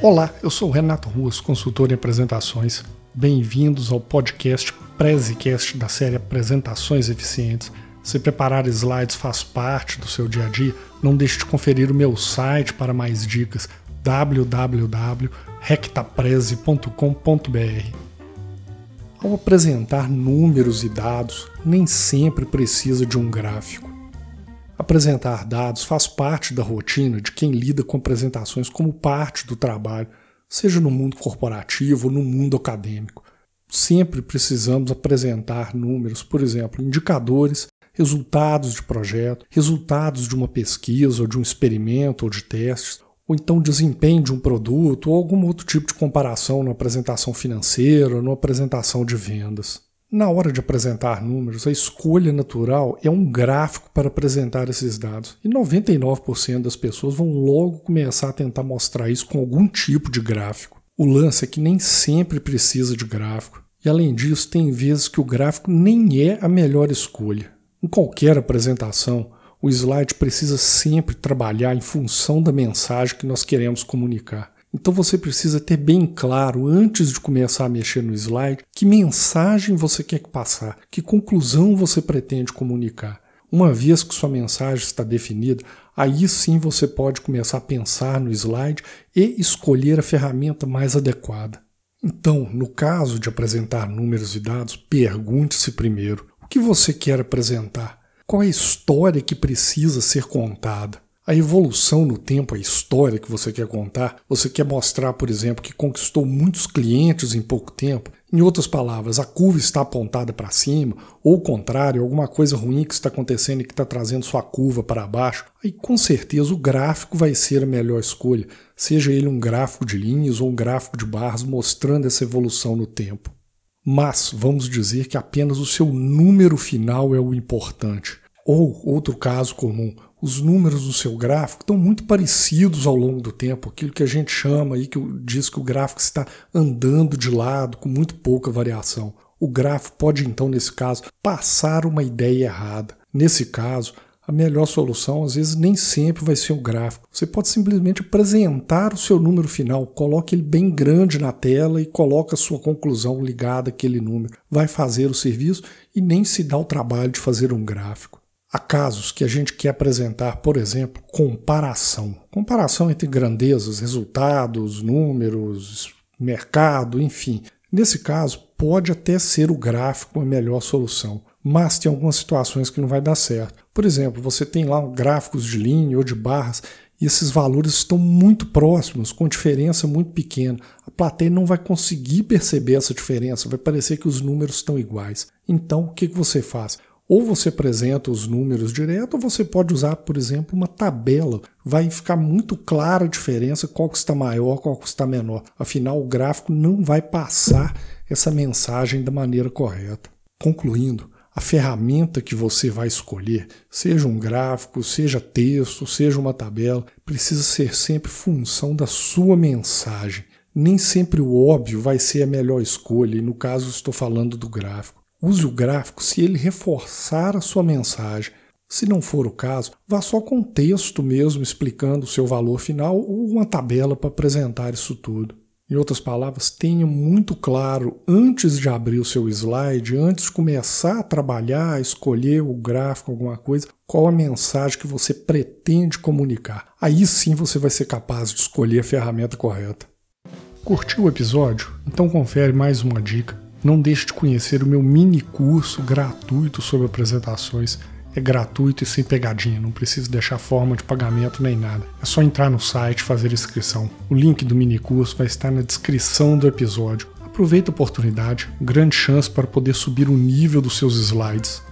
Olá, eu sou Renato Ruas, consultor em apresentações. Bem-vindos ao podcast Prezicast da série Apresentações Eficientes. Se preparar slides faz parte do seu dia a dia, não deixe de conferir o meu site para mais dicas www.rectapreze.com.br. Ao apresentar números e dados, nem sempre precisa de um gráfico. Apresentar dados faz parte da rotina de quem lida com apresentações como parte do trabalho, seja no mundo corporativo ou no mundo acadêmico. Sempre precisamos apresentar números, por exemplo, indicadores, resultados de projeto, resultados de uma pesquisa ou de um experimento ou de testes, ou então desempenho de um produto ou algum outro tipo de comparação na apresentação financeira ou na apresentação de vendas. Na hora de apresentar números, a escolha natural é um gráfico para apresentar esses dados. E 99% das pessoas vão logo começar a tentar mostrar isso com algum tipo de gráfico. O lance é que nem sempre precisa de gráfico. E além disso, tem vezes que o gráfico nem é a melhor escolha. Em qualquer apresentação, o slide precisa sempre trabalhar em função da mensagem que nós queremos comunicar. Então você precisa ter bem claro, antes de começar a mexer no slide, que mensagem você quer passar, que conclusão você pretende comunicar. Uma vez que sua mensagem está definida, aí sim você pode começar a pensar no slide e escolher a ferramenta mais adequada. Então, no caso de apresentar números e dados, pergunte-se primeiro: o que você quer apresentar? Qual é a história que precisa ser contada? A evolução no tempo, a história que você quer contar, você quer mostrar, por exemplo, que conquistou muitos clientes em pouco tempo. Em outras palavras, a curva está apontada para cima, ou o contrário, alguma coisa ruim que está acontecendo e que está trazendo sua curva para baixo. Aí com certeza o gráfico vai ser a melhor escolha, seja ele um gráfico de linhas ou um gráfico de barras mostrando essa evolução no tempo. Mas vamos dizer que apenas o seu número final é o importante. Ou, outro caso comum, os números do seu gráfico estão muito parecidos ao longo do tempo, aquilo que a gente chama aí, que diz que o gráfico está andando de lado com muito pouca variação. O gráfico pode então, nesse caso, passar uma ideia errada. Nesse caso, a melhor solução às vezes nem sempre vai ser o gráfico. Você pode simplesmente apresentar o seu número final, coloque ele bem grande na tela e coloque a sua conclusão ligada àquele número. Vai fazer o serviço e nem se dá o trabalho de fazer um gráfico. Há casos que a gente quer apresentar, por exemplo, comparação. Comparação entre grandezas, resultados, números, mercado, enfim. Nesse caso, pode até ser o gráfico a melhor solução, mas tem algumas situações que não vai dar certo. Por exemplo, você tem lá gráficos de linha ou de barras e esses valores estão muito próximos, com diferença muito pequena. A plateia não vai conseguir perceber essa diferença, vai parecer que os números estão iguais. Então, o que você faz? Ou você apresenta os números direto, ou você pode usar, por exemplo, uma tabela. Vai ficar muito clara a diferença, qual que está maior, qual que está menor. Afinal, o gráfico não vai passar essa mensagem da maneira correta. Concluindo, a ferramenta que você vai escolher, seja um gráfico, seja texto, seja uma tabela, precisa ser sempre função da sua mensagem. Nem sempre o óbvio vai ser a melhor escolha, e no caso estou falando do gráfico. Use o gráfico se ele reforçar a sua mensagem. Se não for o caso, vá só com texto mesmo explicando o seu valor final ou uma tabela para apresentar isso tudo. Em outras palavras, tenha muito claro antes de abrir o seu slide, antes de começar a trabalhar, escolher o gráfico, alguma coisa, qual a mensagem que você pretende comunicar. Aí sim você vai ser capaz de escolher a ferramenta correta. Curtiu o episódio? Então confere mais uma dica não deixe de conhecer o meu mini curso gratuito sobre apresentações. É gratuito e sem pegadinha, não precisa deixar forma de pagamento nem nada. É só entrar no site e fazer inscrição. O link do mini curso vai estar na descrição do episódio. Aproveite a oportunidade, grande chance para poder subir o nível dos seus slides.